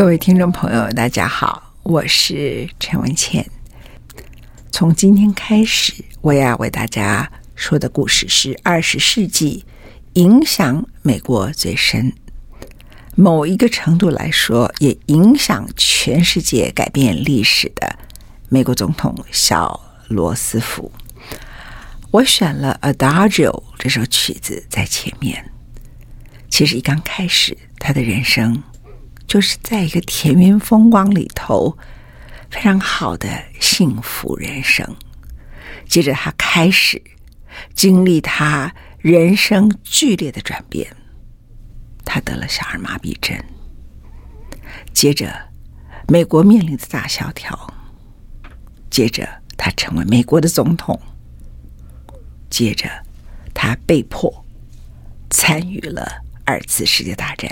各位听众朋友，大家好，我是陈文茜。从今天开始，我要为大家说的故事是二十世纪影响美国最深，某一个程度来说，也影响全世界、改变历史的美国总统小罗斯福。我选了《Adagio》这首曲子在前面。其实一刚开始，他的人生。就是在一个田园风光里头，非常好的幸福人生。接着他开始经历他人生剧烈的转变，他得了小儿麻痹症。接着，美国面临的大萧条。接着，他成为美国的总统。接着，他被迫参与了二次世界大战。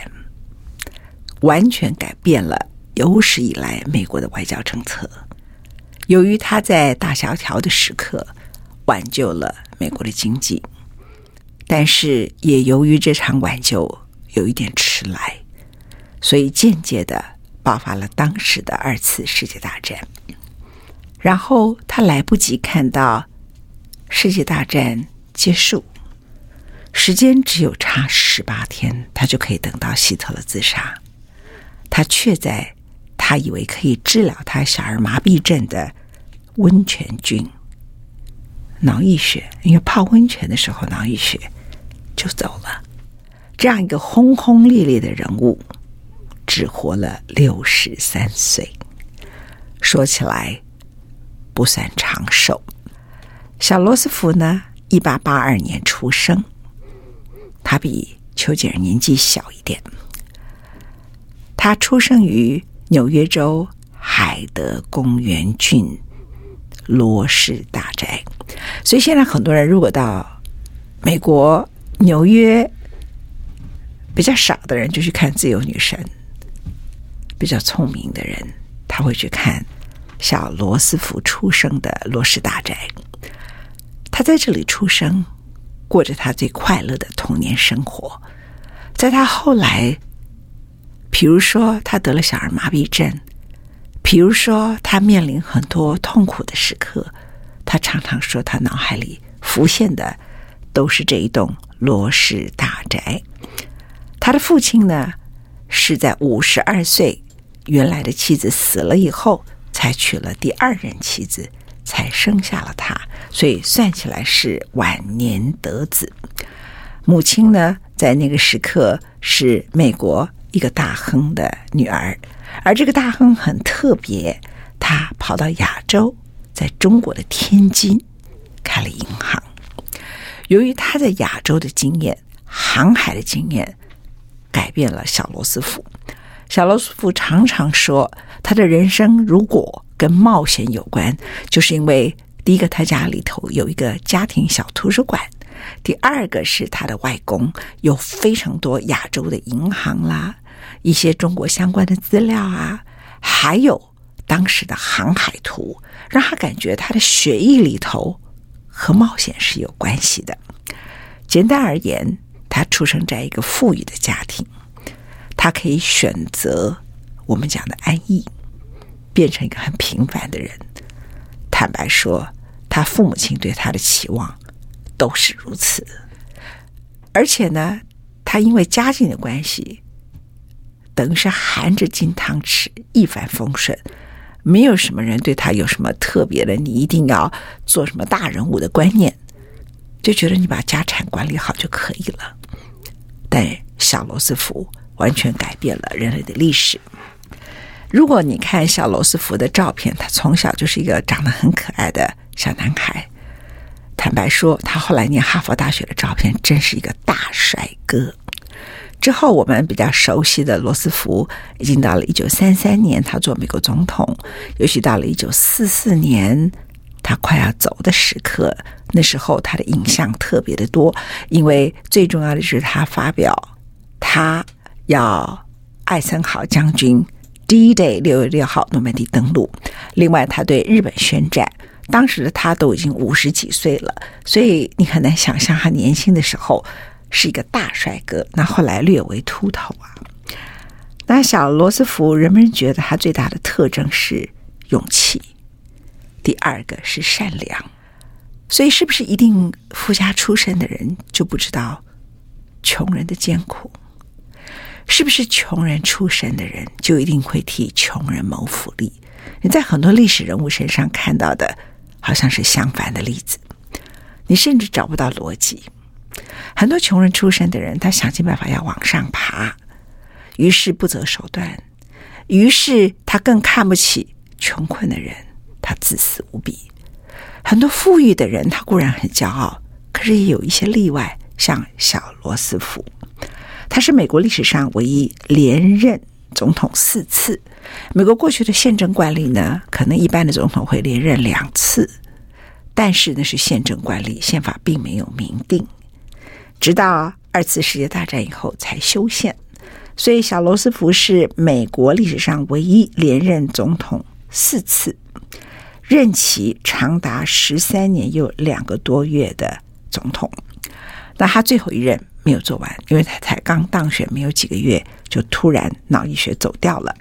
完全改变了有史以来美国的外交政策。由于他在大萧条的时刻挽救了美国的经济，但是也由于这场挽救有一点迟来，所以间接的爆发了当时的二次世界大战。然后他来不及看到世界大战结束，时间只有差十八天，他就可以等到希特勒自杀。他却在他以为可以治疗他小儿麻痹症的温泉菌脑溢血，因为泡温泉的时候脑溢血就走了。这样一个轰轰烈烈的人物，只活了六十三岁，说起来不算长寿。小罗斯福呢，一八八二年出生，他比丘吉尔年纪小一点。他出生于纽约州海德公园郡罗氏大宅，所以现在很多人如果到美国纽约，比较少的人就去看自由女神，比较聪明的人他会去看小罗斯福出生的罗氏大宅。他在这里出生，过着他最快乐的童年生活，在他后来。比如说，他得了小儿麻痹症；比如说，他面临很多痛苦的时刻，他常常说，他脑海里浮现的都是这一栋罗氏大宅。他的父亲呢，是在五十二岁，原来的妻子死了以后，才娶了第二任妻子，才生下了他，所以算起来是晚年得子。母亲呢，在那个时刻是美国。一个大亨的女儿，而这个大亨很特别，他跑到亚洲，在中国的天津开了银行。由于他在亚洲的经验、航海的经验，改变了小罗斯福。小罗斯福常常说，他的人生如果跟冒险有关，就是因为第一个，他家里头有一个家庭小图书馆。第二个是他的外公有非常多亚洲的银行啦，一些中国相关的资料啊，还有当时的航海图，让他感觉他的血液里头和冒险是有关系的。简单而言，他出生在一个富裕的家庭，他可以选择我们讲的安逸，变成一个很平凡的人。坦白说，他父母亲对他的期望。都是如此。而且呢，他因为家境的关系，等于是含着金汤匙，一帆风顺，没有什么人对他有什么特别的，你一定要做什么大人物的观念，就觉得你把家产管理好就可以了。但小罗斯福完全改变了人类的历史。如果你看小罗斯福的照片，他从小就是一个长得很可爱的小男孩。坦白说，他后来念哈佛大学的照片真是一个大帅哥。之后，我们比较熟悉的罗斯福，已经到了一九三三年，他做美国总统；尤其到了一九四四年，他快要走的时刻，那时候他的影像特别的多，因为最重要的是他发表他要艾森豪将军。D-Day 六月六号诺曼底登陆，另外他对日本宣战，当时的他都已经五十几岁了，所以你很难想象他年轻的时候是一个大帅哥。那后来略微秃头啊。那小罗斯福，人们觉得他最大的特征是勇气，第二个是善良。所以，是不是一定富家出身的人就不知道穷人的艰苦？是不是穷人出身的人就一定会替穷人谋福利？你在很多历史人物身上看到的，好像是相反的例子。你甚至找不到逻辑。很多穷人出身的人，他想尽办法要往上爬，于是不择手段，于是他更看不起穷困的人，他自私无比。很多富裕的人，他固然很骄傲，可是也有一些例外，像小罗斯福。他是美国历史上唯一连任总统四次。美国过去的宪政惯例呢，可能一般的总统会连任两次，但是那是宪政惯例，宪法并没有明定。直到二次世界大战以后才修宪，所以小罗斯福是美国历史上唯一连任总统四次，任期长达十三年又两个多月的总统。那他最后一任。没有做完，因为他才刚当选没有几个月，就突然脑溢血走掉了。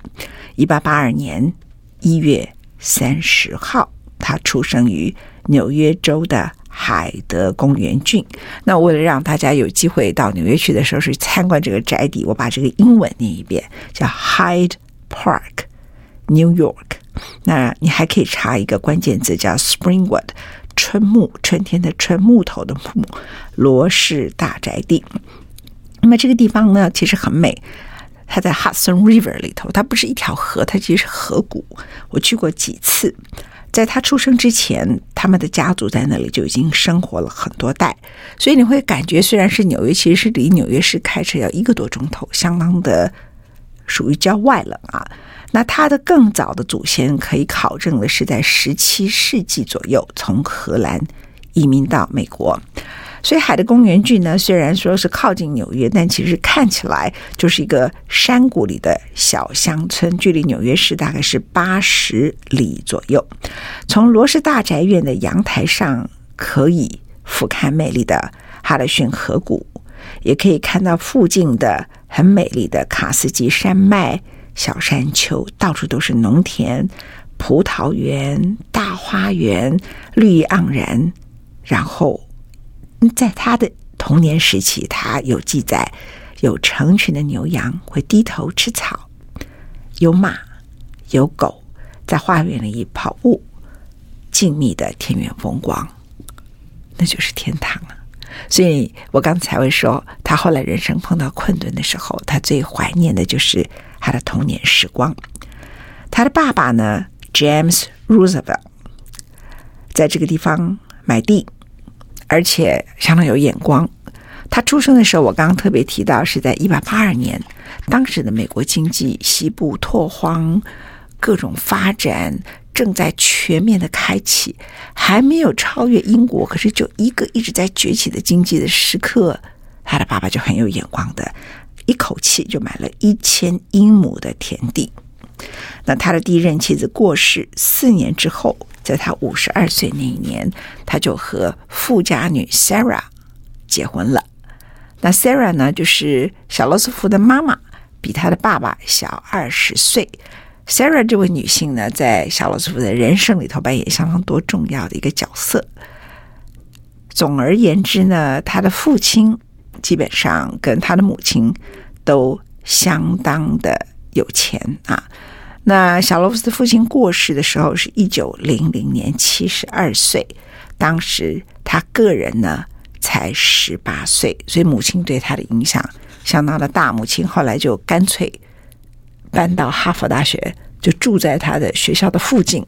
一八八二年一月三十号，他出生于纽约州的海德公园郡。那为了让大家有机会到纽约去的时候去参观这个宅邸，我把这个英文念一遍，叫 Hyde Park, New York。那你还可以查一个关键字，叫 Springwood。春木，春天的春，木头的木，罗氏大宅地。那么这个地方呢，其实很美。它在 Hudson River 里头，它不是一条河，它其实是河谷。我去过几次。在他出生之前，他们的家族在那里就已经生活了很多代，所以你会感觉，虽然是纽约，其实是离纽约市开车要一个多钟头，相当的属于郊外了啊。那它的更早的祖先可以考证的是在十七世纪左右从荷兰移民到美国，所以海德公园郡呢，虽然说是靠近纽约，但其实看起来就是一个山谷里的小乡村，距离纽约市大概是八十里左右。从罗氏大宅院的阳台上可以俯瞰美丽的哈德逊河谷，也可以看到附近的很美丽的卡斯基山脉。小山丘，到处都是农田、葡萄园、大花园，绿意盎然。然后，在他的童年时期，他有记载，有成群的牛羊会低头吃草，有马，有狗在花园里跑步，静谧的田园风光，那就是天堂啊！所以我刚才会说，他后来人生碰到困顿的时候，他最怀念的就是。他的童年时光，他的爸爸呢，James Roosevelt，在这个地方买地，而且相当有眼光。他出生的时候，我刚刚特别提到是在一八八二年，当时的美国经济西部拓荒，各种发展正在全面的开启，还没有超越英国，可是就一个一直在崛起的经济的时刻，他的爸爸就很有眼光的。一口气就买了一千英亩的田地。那他的第一任妻子过世四年之后，在他五十二岁那一年，他就和富家女 Sarah 结婚了。那 Sarah 呢，就是小罗斯福的妈妈，比他的爸爸小二十岁。Sarah 这位女性呢，在小罗斯福的人生里头扮演相当多重要的一个角色。总而言之呢，他的父亲。基本上跟他的母亲都相当的有钱啊。那小罗斯的父亲过世的时候是一九零零年，七十二岁，当时他个人呢才十八岁，所以母亲对他的影响相当的大。母亲后来就干脆搬到哈佛大学，就住在他的学校的附近。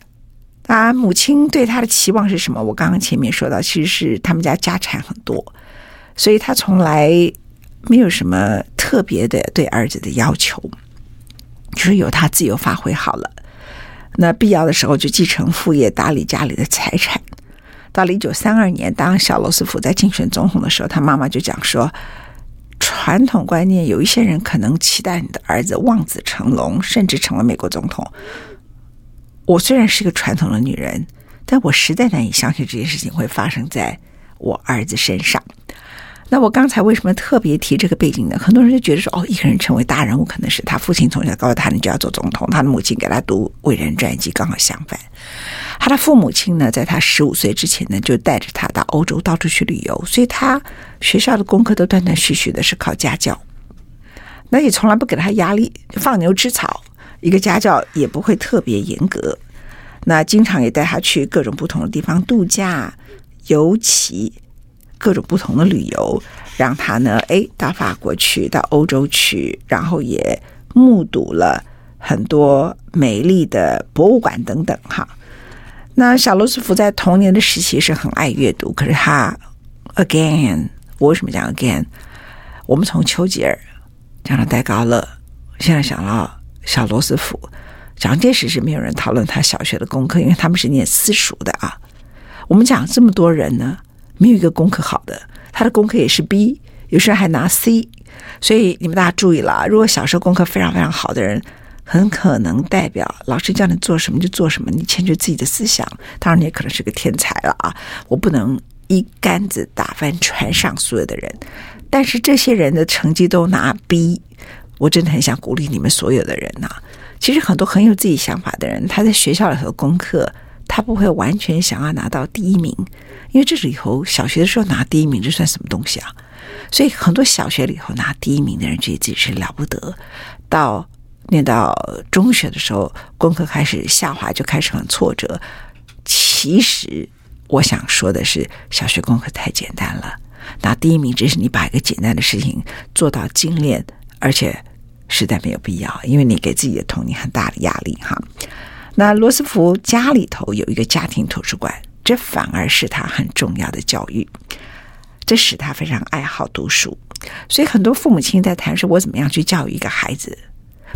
啊，母亲对他的期望是什么？我刚刚前面说到，其实是他们家家产很多，所以他从来没有什么特别的对儿子的要求，就是由他自由发挥好了。那必要的时候就继承父业，打理家里的财产。到了一九三二年，当小罗斯福在竞选总统的时候，他妈妈就讲说：传统观念有一些人可能期待你的儿子望子成龙，甚至成为美国总统。我虽然是个传统的女人，但我实在难以相信这件事情会发生在我儿子身上。那我刚才为什么特别提这个背景呢？很多人就觉得说，哦，一个人成为大人物，可能是他父亲从小告诉他你就要做总统，他的母亲给他读伟人传记，刚好相反。他的父母亲呢，在他十五岁之前呢，就带着他到欧洲到处去旅游，所以他学校的功课都断断续续的，是靠家教。那也从来不给他压力，放牛吃草。一个家教也不会特别严格，那经常也带他去各种不同的地方度假、游骑，各种不同的旅游，让他呢，哎，到法国去，到欧洲去，然后也目睹了很多美丽的博物馆等等。哈，那小罗斯福在童年的时期是很爱阅读，可是他，again，我为什么讲 again？我们从丘吉尔讲到戴高乐，现在想到。小罗斯福，蒋介石是没有人讨论他小学的功课，因为他们是念私塾的啊。我们讲这么多人呢，没有一个功课好的，他的功课也是 B，有时候还拿 C。所以你们大家注意了啊，如果小时候功课非常非常好的人，很可能代表老师叫你做什么就做什么，你牵着自己的思想，当然你也可能是个天才了啊。我不能一竿子打翻船上所有的人，但是这些人的成绩都拿 B。我真的很想鼓励你们所有的人呐、其实很多很有自己想法的人，他在学校里头功课，他不会完全想要拿到第一名，因为这里头小学的时候拿第一名，这算什么东西啊？所以很多小学里头拿第一名的人，觉得自己是了不得。到念到中学的时候，功课开始下滑，就开始很挫折。其实我想说的是，小学功课太简单了，拿第一名只是你把一个简单的事情做到精炼，而且。实在没有必要，因为你给自己的童年很大的压力哈。那罗斯福家里头有一个家庭图书馆，这反而是他很重要的教育，这使他非常爱好读书。所以很多父母亲在谈说，我怎么样去教育一个孩子，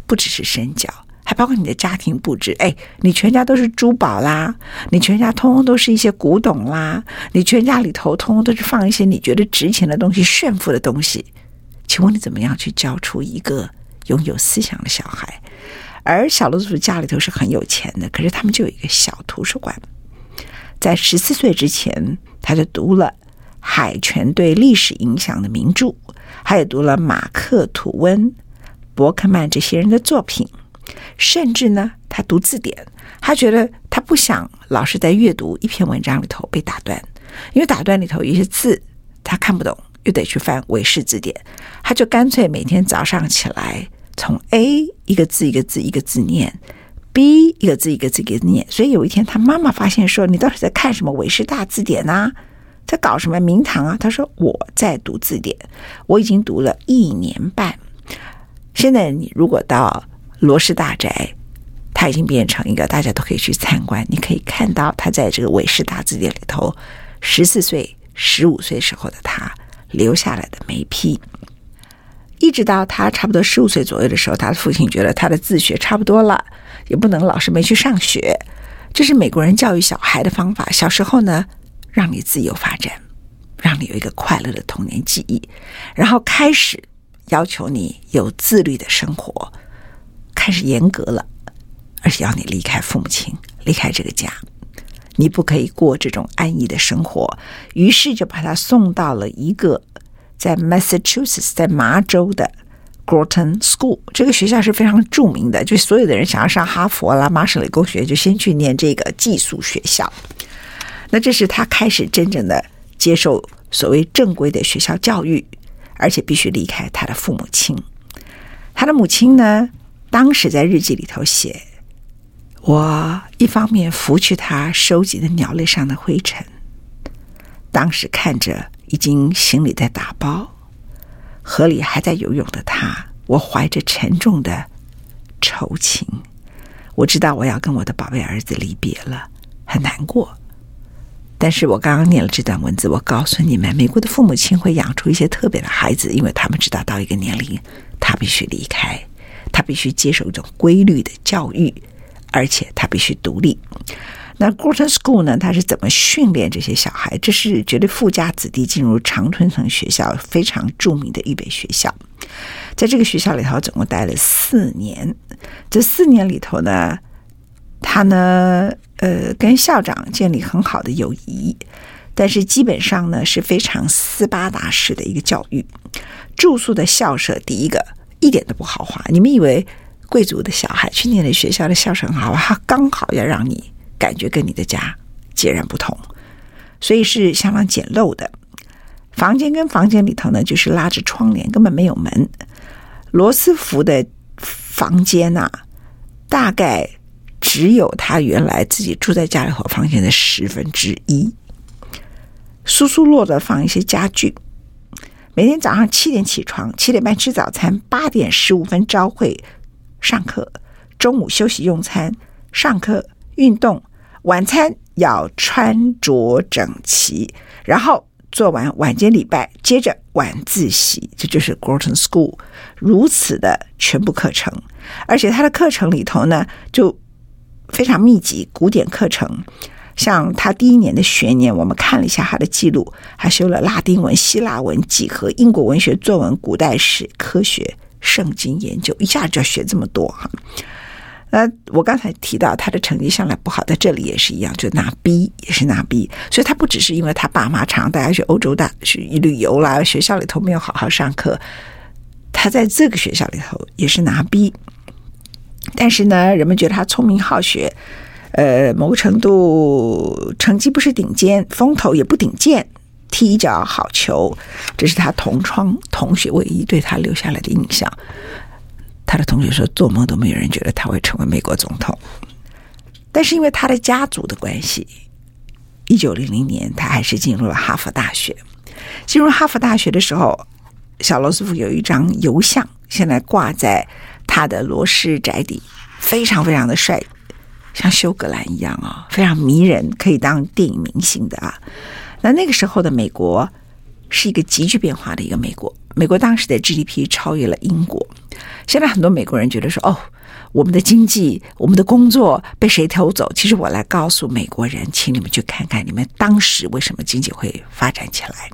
不只是身教，还包括你的家庭布置。哎，你全家都是珠宝啦，你全家通通都是一些古董啦，你全家里头通通都是放一些你觉得值钱的东西、炫富的东西。请问你怎么样去教出一个？拥有思想的小孩，而小罗斯家里头是很有钱的，可是他们就有一个小图书馆。在十四岁之前，他就读了海权对历史影响的名著，还有读了马克吐温、伯克曼这些人的作品，甚至呢，他读字典。他觉得他不想老是在阅读一篇文章里头被打断，因为打断里头有一些字他看不懂。又得去翻韦氏字典，他就干脆每天早上起来，从 A 一个字一个字一个字念，B 一个字一个字一个念。所以有一天，他妈妈发现说：“你到底在看什么韦氏大字典啊？在搞什么名堂啊？”他说：“我在读字典，我已经读了一年半。现在你如果到罗氏大宅，他已经变成一个大家都可以去参观，你可以看到他在这个韦氏大字典里头，十四岁、十五岁时候的他。”留下来的眉批，一直到他差不多十五岁左右的时候，他的父亲觉得他的自学差不多了，也不能老是没去上学。这是美国人教育小孩的方法。小时候呢，让你自由发展，让你有一个快乐的童年记忆，然后开始要求你有自律的生活，开始严格了，而且要你离开父母亲，离开这个家。你不可以过这种安逸的生活，于是就把他送到了一个在 Massachusetts，在麻州的 Gorton School。这个学校是非常著名的，就所有的人想要上哈佛啦、麻省理工学院，就先去念这个寄宿学校。那这是他开始真正的接受所谓正规的学校教育，而且必须离开他的父母亲。他的母亲呢，当时在日记里头写：“我一方面拂去他收集的鸟类上的灰尘，当时看着已经行李在打包，河里还在游泳的他，我怀着沉重的愁情。我知道我要跟我的宝贝儿子离别了，很难过。”但是我刚刚念了这段文字，我告诉你们，美国的父母亲会养出一些特别的孩子，因为他们知道到一个年龄，他必须离开，他必须接受一种规律的教育，而且他必须独立。那 Gorton School 呢？他是怎么训练这些小孩？这是绝对富家子弟进入常春藤学校非常著名的预备学校。在这个学校里头，总共待了四年。这四年里头呢，他呢，呃，跟校长建立很好的友谊，但是基本上呢是非常斯巴达式的一个教育。住宿的校舍，第一个一点都不豪华。你们以为贵族的小孩去念的学校的校舍很豪华？刚好要让你感觉跟你的家截然不同，所以是相当简陋的。房间跟房间里头呢，就是拉着窗帘，根本没有门。罗斯福的房间啊，大概。只有他原来自己住在家里头房间的十分之一，疏疏落的放一些家具。每天早上七点起床，七点半吃早餐，八点十五分朝会上课，中午休息用餐，上课运动，晚餐要穿着整齐，然后做完晚间礼拜，接着晚自习，这就是 Groton School 如此的全部课程，而且他的课程里头呢，就。非常密集，古典课程，像他第一年的学年，我们看了一下他的记录，还修了拉丁文、希腊文、几何、英国文学、作文、古代史、科学、圣经研究，一下就要学这么多哈。那我刚才提到他的成绩向来不好，在这里也是一样，就拿 B，也是拿 B。所以他不只是因为他爸妈常带他去欧洲大去旅游啦，学校里头没有好好上课，他在这个学校里头也是拿 B。但是呢，人们觉得他聪明好学，呃，某个程度成绩不是顶尖，风头也不顶尖，踢一脚好球，这是他同窗同学唯一对他留下来的印象。他的同学说，做梦都没有人觉得他会成为美国总统。但是因为他的家族的关系，一九零零年他还是进入了哈佛大学。进入哈佛大学的时候，小罗斯福有一张油像，现在挂在。他的罗氏宅邸非常非常的帅，像休格兰一样啊，非常迷人，可以当电影明星的啊。那那个时候的美国是一个急剧变化的一个美国，美国当时的 GDP 超越了英国。现在很多美国人觉得说：“哦，我们的经济、我们的工作被谁偷走？”其实我来告诉美国人，请你们去看看你们当时为什么经济会发展起来。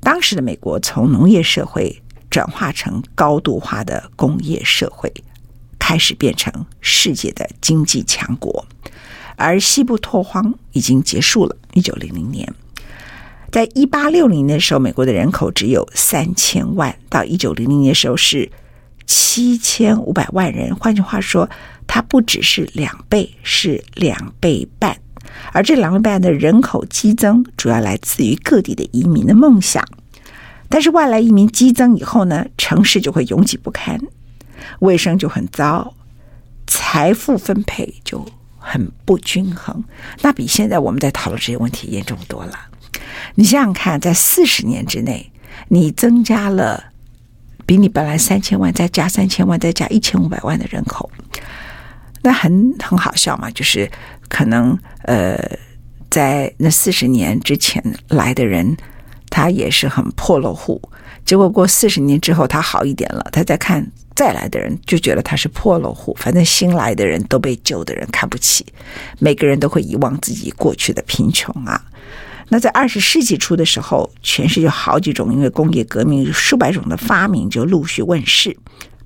当时的美国从农业社会。转化成高度化的工业社会，开始变成世界的经济强国，而西部拓荒已经结束了。一九零零年，在一八六零年的时候，美国的人口只有三千万，到一九零零年的时候是七千五百万人。换句话说，它不只是两倍，是两倍半。而这两倍半的人口激增，主要来自于各地的移民的梦想。但是外来移民激增以后呢，城市就会拥挤不堪，卫生就很糟，财富分配就很不均衡。那比现在我们在讨论这些问题严重多了。你想想看，在四十年之内，你增加了比你本来三千万再加三千万再加一千五百万的人口，那很很好笑嘛，就是可能呃，在那四十年之前来的人。他也是很破落户，结果过四十年之后，他好一点了。他再看再来的人，就觉得他是破落户。反正新来的人都被旧的人看不起，每个人都会遗忘自己过去的贫穷啊。那在二十世纪初的时候，全世界好几种因为工业革命数百种的发明就陆续问世，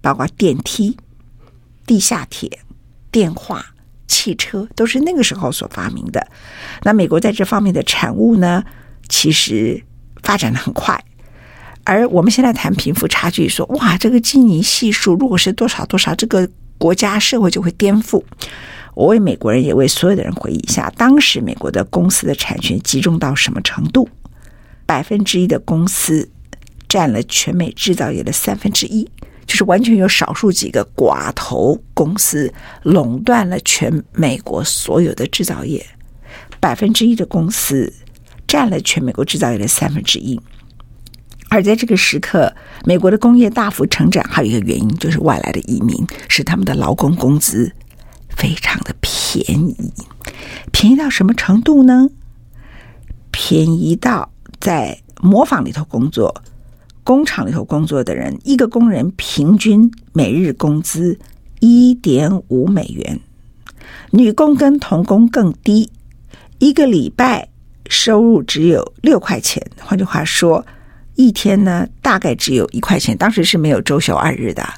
包括电梯、地下铁、电话、汽车，都是那个时候所发明的。那美国在这方面的产物呢，其实。发展的很快，而我们现在谈贫富差距，说哇，这个基尼系数如果是多少多少，这个国家社会就会颠覆。我为美国人，也为所有的人回忆一下，当时美国的公司的产权集中到什么程度？百分之一的公司占了全美制造业的三分之一，就是完全有少数几个寡头公司垄断了全美国所有的制造业，百分之一的公司占了全美国制造业的三分之一。而在这个时刻，美国的工业大幅成长，还有一个原因就是外来的移民，使他们的劳工工资非常的便宜。便宜到什么程度呢？便宜到在磨坊里头工作、工厂里头工作的人，一个工人平均每日工资一点五美元，女工跟童工更低，一个礼拜收入只有六块钱。换句话说。一天呢，大概只有一块钱。当时是没有周休二日的，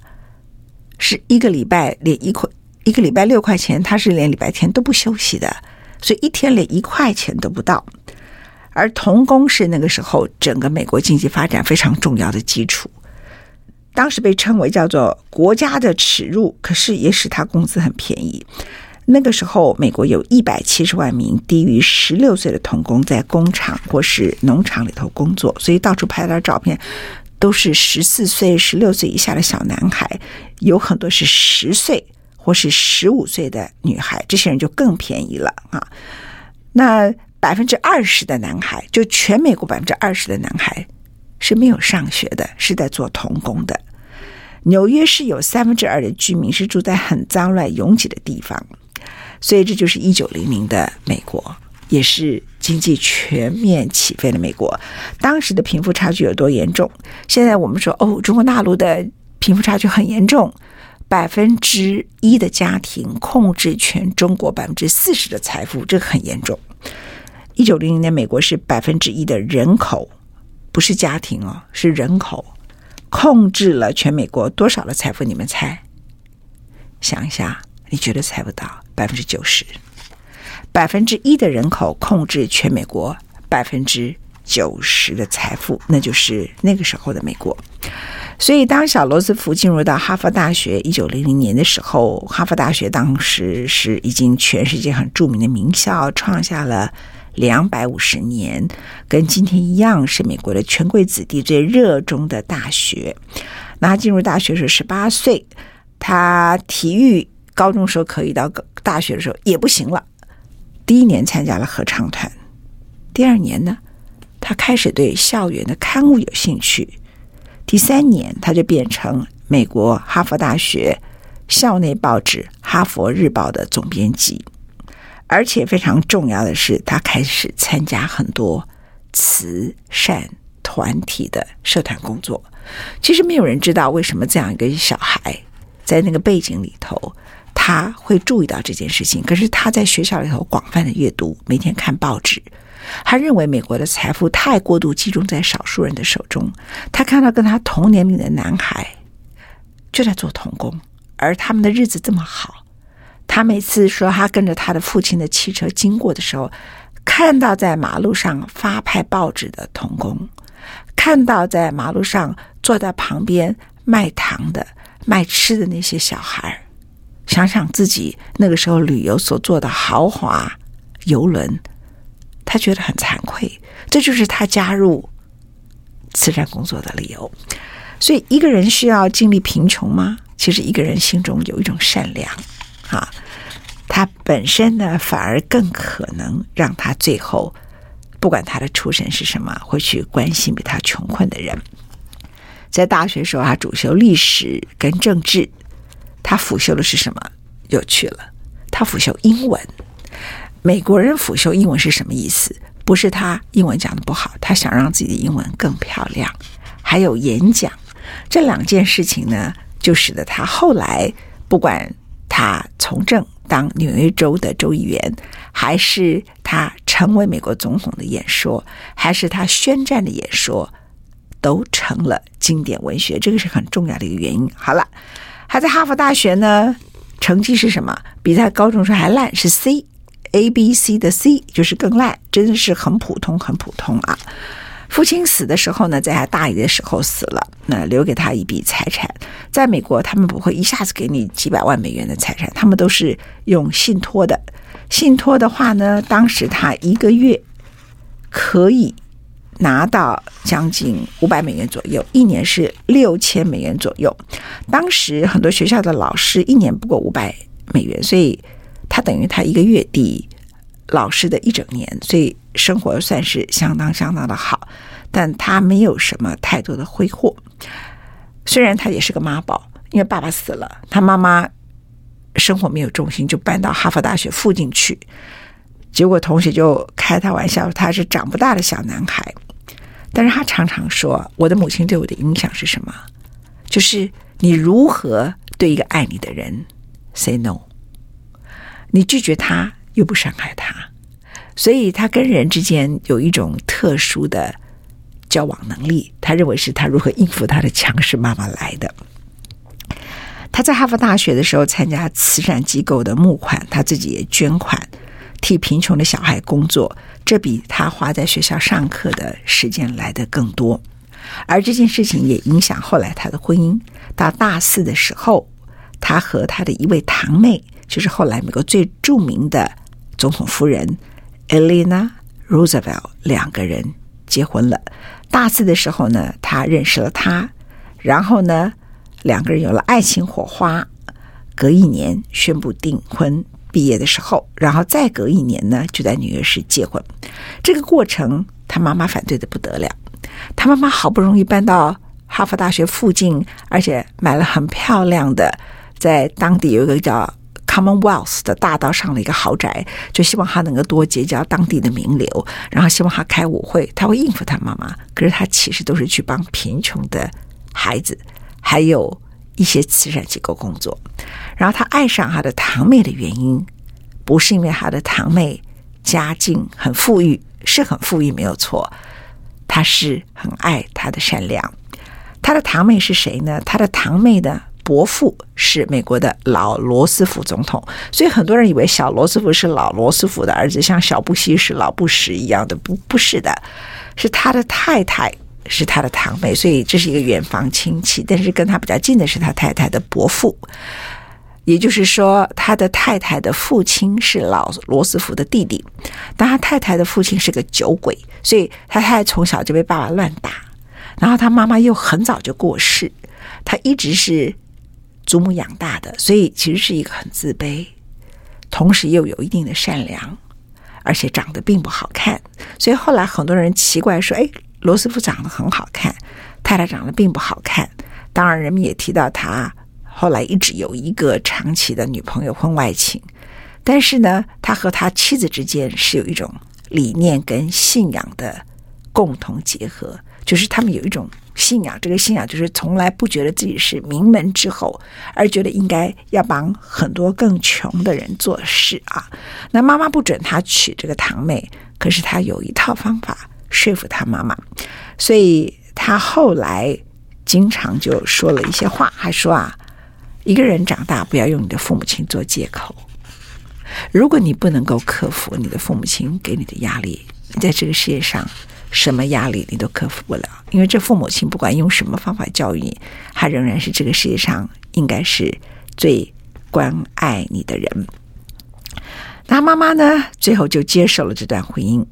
是一个礼拜连一块，一个礼拜六块钱，他是连礼拜天都不休息的，所以一天连一块钱都不到。而童工是那个时候整个美国经济发展非常重要的基础，当时被称为叫做国家的耻辱，可是也使他工资很便宜。那个时候，美国有一百七十万名低于十六岁的童工在工厂或是农场里头工作，所以到处拍点照片，都是十四岁、十六岁以下的小男孩，有很多是十岁或是十五岁的女孩，这些人就更便宜了啊。那百分之二十的男孩，就全美国百分之二十的男孩是没有上学的，是在做童工的。纽约市有三分之二的居民是住在很脏乱拥挤的地方。所以这就是一九零零的美国，也是经济全面起飞的美国。当时的贫富差距有多严重？现在我们说哦，中国大陆的贫富差距很严重，百分之一的家庭控制全中国百分之四十的财富，这个很严重。一九零零年，美国是百分之一的人口，不是家庭哦，是人口控制了全美国多少的财富？你们猜？想一下。你觉得猜不到百分之九十，百分之一的人口控制全美国百分之九十的财富，那就是那个时候的美国。所以，当小罗斯福进入到哈佛大学一九零零年的时候，哈佛大学当时是已经全世界很著名的名校，创下了两百五十年，跟今天一样是美国的权贵子弟最热衷的大学。那他进入大学是十八岁，他体育。高中时候可以，到大学的时候也不行了。第一年参加了合唱团，第二年呢，他开始对校园的刊物有兴趣。第三年，他就变成美国哈佛大学校内报纸《哈佛日报》的总编辑。而且非常重要的是，他开始参加很多慈善团体的社团工作。其实没有人知道为什么这样一个小孩在那个背景里头。他会注意到这件事情，可是他在学校里头广泛的阅读，每天看报纸。他认为美国的财富太过度集中在少数人的手中。他看到跟他同年龄的男孩就在做童工，而他们的日子这么好。他每次说他跟着他的父亲的汽车经过的时候，看到在马路上发派报纸的童工，看到在马路上坐在旁边卖糖的、卖吃的那些小孩。想想自己那个时候旅游所坐的豪华游轮，他觉得很惭愧。这就是他加入慈善工作的理由。所以，一个人需要经历贫穷吗？其实，一个人心中有一种善良啊，他本身呢，反而更可能让他最后，不管他的出身是什么，会去关心比他穷困的人。在大学时候，他主修历史跟政治。他辅修的是什么？有趣了，他辅修英文。美国人辅修英文是什么意思？不是他英文讲的不好，他想让自己的英文更漂亮。还有演讲，这两件事情呢，就使得他后来不管他从政当纽约州的州议员，还是他成为美国总统的演说，还是他宣战的演说，都成了经典文学。这个是很重要的一个原因。好了。他在哈佛大学呢，成绩是什么？比在高中时候还烂，是 C，A B C 的 C，就是更烂，真的是很普通，很普通啊。父亲死的时候呢，在他大一的时候死了，那留给他一笔财产。在美国，他们不会一下子给你几百万美元的财产，他们都是用信托的。信托的话呢，当时他一个月可以拿到将近五百美元左右，一年是六千美元左右。当时很多学校的老师一年不过五百美元，所以他等于他一个月抵老师的一整年，所以生活算是相当相当的好。但他没有什么太多的挥霍，虽然他也是个妈宝，因为爸爸死了，他妈妈生活没有重心，就搬到哈佛大学附近去。结果同学就开他玩笑，他是长不大的小男孩。但是他常常说：“我的母亲对我的影响是什么？就是你如何对一个爱你的人 say no，你拒绝他又不伤害他，所以他跟人之间有一种特殊的交往能力。他认为是他如何应付他的强势妈妈来的。他在哈佛大学的时候参加慈善机构的募款，他自己也捐款。”替贫穷的小孩工作，这比他花在学校上课的时间来得更多。而这件事情也影响后来他的婚姻。到大四的时候，他和他的一位堂妹，就是后来美国最著名的总统夫人 Elena Roosevelt 两个人结婚了。大四的时候呢，他认识了她，然后呢，两个人有了爱情火花。隔一年宣布订婚。毕业的时候，然后再隔一年呢，就在纽约市结婚。这个过程，他妈妈反对的不得了。他妈妈好不容易搬到哈佛大学附近，而且买了很漂亮的，在当地有一个叫 Commonwealth 的大道上的一个豪宅，就希望他能够多结交当地的名流，然后希望他开舞会，他会应付他妈妈。可是他其实都是去帮贫穷的孩子，还有。一些慈善机构工作，然后他爱上他的堂妹的原因，不是因为他的堂妹家境很富裕，是很富裕没有错，他是很爱他的善良。他的堂妹是谁呢？他的堂妹的伯父是美国的老罗斯福总统，所以很多人以为小罗斯福是老罗斯福的儿子，像小布希是老布什一样的，不，不是的，是他的太太。是他的堂妹，所以这是一个远房亲戚。但是跟他比较近的是他太太的伯父，也就是说，他的太太的父亲是老罗斯福的弟弟。但他太太的父亲是个酒鬼，所以他太太从小就被爸爸乱打。然后他妈妈又很早就过世，他一直是祖母养大的，所以其实是一个很自卑，同时又有一定的善良，而且长得并不好看。所以后来很多人奇怪说：“哎。”罗斯福长得很好看，太太长得并不好看。当然，人们也提到他后来一直有一个长期的女朋友，婚外情。但是呢，他和他妻子之间是有一种理念跟信仰的共同结合，就是他们有一种信仰。这个信仰就是从来不觉得自己是名门之后，而觉得应该要帮很多更穷的人做事啊。那妈妈不准他娶这个堂妹，可是他有一套方法。说服他妈妈，所以他后来经常就说了一些话，还说啊，一个人长大不要用你的父母亲做借口。如果你不能够克服你的父母亲给你的压力，你在这个世界上什么压力你都克服不了，因为这父母亲不管用什么方法教育你，他仍然是这个世界上应该是最关爱你的人。那妈妈呢，最后就接受了这段婚姻。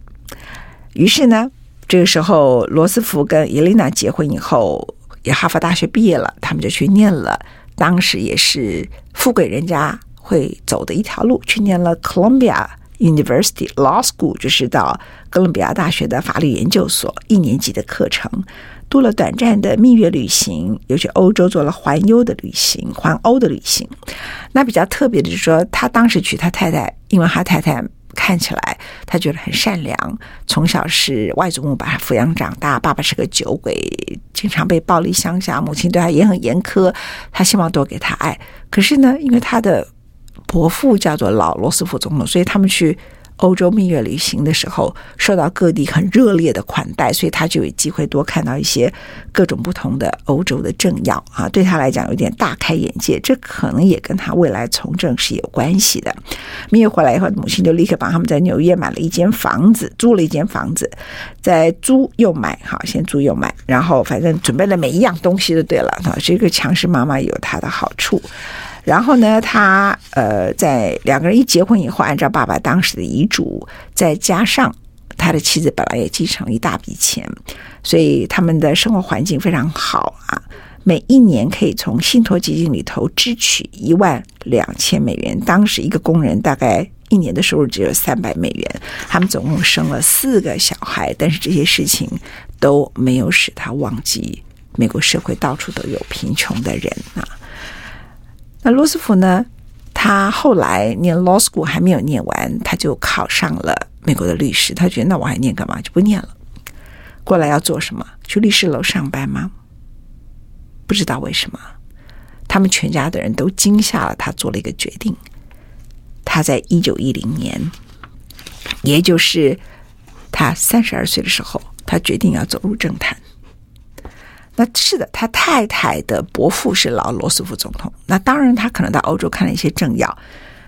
于是呢，这个时候罗斯福跟伊琳娜结婚以后，也哈佛大学毕业了，他们就去念了，当时也是富贵人家会走的一条路，去念了 Columbia University Law School，就是到哥伦比亚大学的法律研究所一年级的课程，度了短暂的蜜月旅行，又去欧洲做了环游的旅行，环欧的旅行。那比较特别的就是说，他当时娶他太太，因为他太太。看起来他觉得很善良，从小是外祖母把他抚养长大，爸爸是个酒鬼，经常被暴力乡下，母亲对他也很严苛，他希望多给他爱。可是呢，因为他的伯父叫做老罗斯福总统，所以他们去。欧洲蜜月旅行的时候，受到各地很热烈的款待，所以他就有机会多看到一些各种不同的欧洲的政要啊，对他来讲有点大开眼界。这可能也跟他未来从政是有关系的。蜜月回来以后，母亲就立刻帮他们在纽约买了一间房子，租了一间房子，再租又买，好，先租又买，然后反正准备了每一样东西就对了。啊，这个强势妈妈有她的好处。然后呢，他呃，在两个人一结婚以后，按照爸爸当时的遗嘱，再加上他的妻子本来也继承了一大笔钱，所以他们的生活环境非常好啊。每一年可以从信托基金里头支取一万两千美元。当时一个工人大概一年的收入只有三百美元。他们总共生了四个小孩，但是这些事情都没有使他忘记美国社会到处都有贫穷的人啊。那罗斯福呢？他后来念 law school 还没有念完，他就考上了美国的律师。他觉得那我还念干嘛？就不念了。过来要做什么？去律师楼上班吗？不知道为什么，他们全家的人都惊吓了他，做了一个决定。他在一九一零年，也就是他三十二岁的时候，他决定要走入政坛。那是的，他太太的伯父是老罗斯福总统。那当然，他可能到欧洲看了一些政要。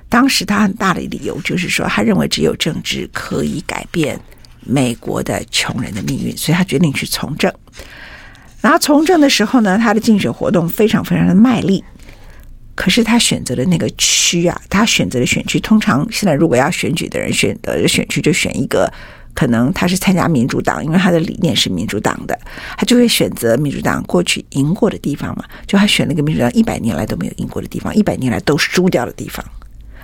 当时他很大的理由就是说，他认为只有政治可以改变美国的穷人的命运，所以他决定去从政。然后从政的时候呢，他的竞选活动非常非常的卖力。可是他选择的那个区啊，他选择的选区，通常现在如果要选举的人选择的选区，就选一个。可能他是参加民主党，因为他的理念是民主党的，他就会选择民主党过去赢过的地方嘛。就他选了一个民主党一百年来都没有赢过的地方，一百年来都输掉的地方，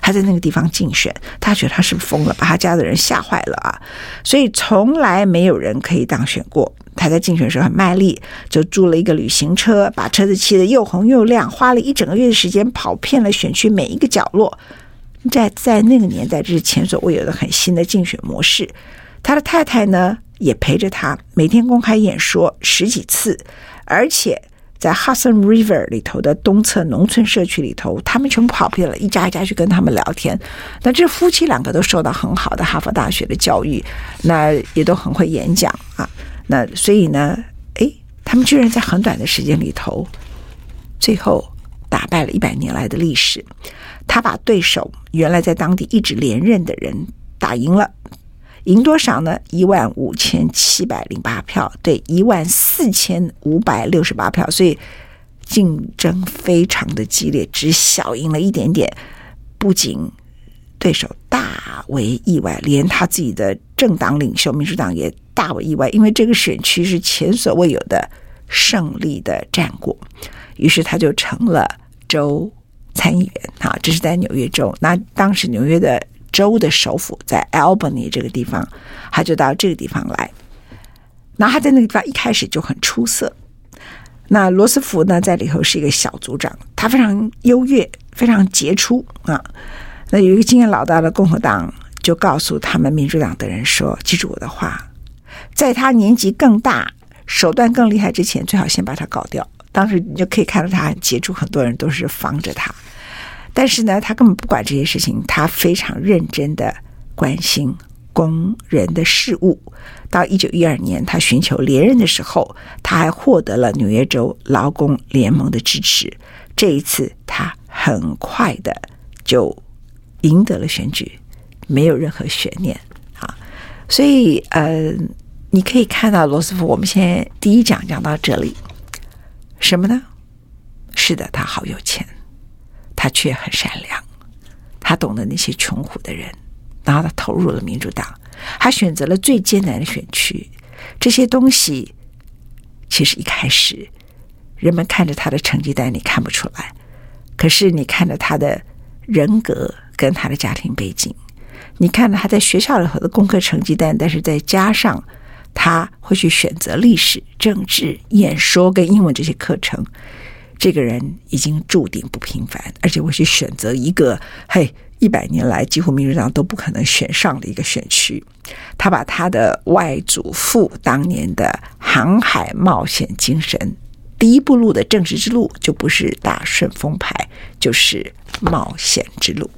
他在那个地方竞选，他觉得他是疯了，把他家的人吓坏了啊！所以从来没有人可以当选过。他在竞选的时候很卖力，就租了一个旅行车，把车子漆得又红又亮，花了一整个月的时间跑遍了选区每一个角落。在在那个年代，这是前所未有的很新的竞选模式。他的太太呢，也陪着他，每天公开演说十几次，而且在 Hudson River 里头的东侧农村社区里头，他们全部跑遍了，一家一家去跟他们聊天。那这夫妻两个都受到很好的哈佛大学的教育，那也都很会演讲啊。那所以呢，哎，他们居然在很短的时间里头，最后打败了一百年来的历史。他把对手原来在当地一直连任的人打赢了。赢多少呢？一万五千七百零八票，对一万四千五百六十八票，所以竞争非常的激烈，只小赢了一点点。不仅对手大为意外，连他自己的政党领袖民主党也大为意外，因为这个选区是前所未有的胜利的战果。于是他就成了州参议员，哈，这是在纽约州。那当时纽约的。州的首府在 Albany 这个地方，他就到这个地方来。那他在那个地方一开始就很出色。那罗斯福呢，在里头是一个小组长，他非常优越，非常杰出啊。那有一个经验老道的共和党就告诉他们民主党的人说：“记住我的话，在他年纪更大、手段更厉害之前，最好先把他搞掉。”当时你就可以看到他很杰出，很多人都是防着他。但是呢，他根本不管这些事情，他非常认真的关心工人的事务。到一九一二年，他寻求连任的时候，他还获得了纽约州劳工联盟的支持。这一次，他很快的就赢得了选举，没有任何悬念啊。所以，呃，你可以看到罗斯福。我们现在第一讲讲到这里，什么呢？是的，他好有钱。他却很善良，他懂得那些穷苦的人，然后他投入了民主党，他选择了最艰难的选区。这些东西其实一开始人们看着他的成绩单，你看不出来，可是你看着他的人格跟他的家庭背景，你看着他在学校里头的功课成绩单，但是再加上他会去选择历史、政治、演说跟英文这些课程。这个人已经注定不平凡，而且我去选择一个嘿，一百年来几乎民主党都不可能选上的一个选区。他把他的外祖父当年的航海冒险精神，第一步路的政治之路就不是打顺风牌，就是冒险之路。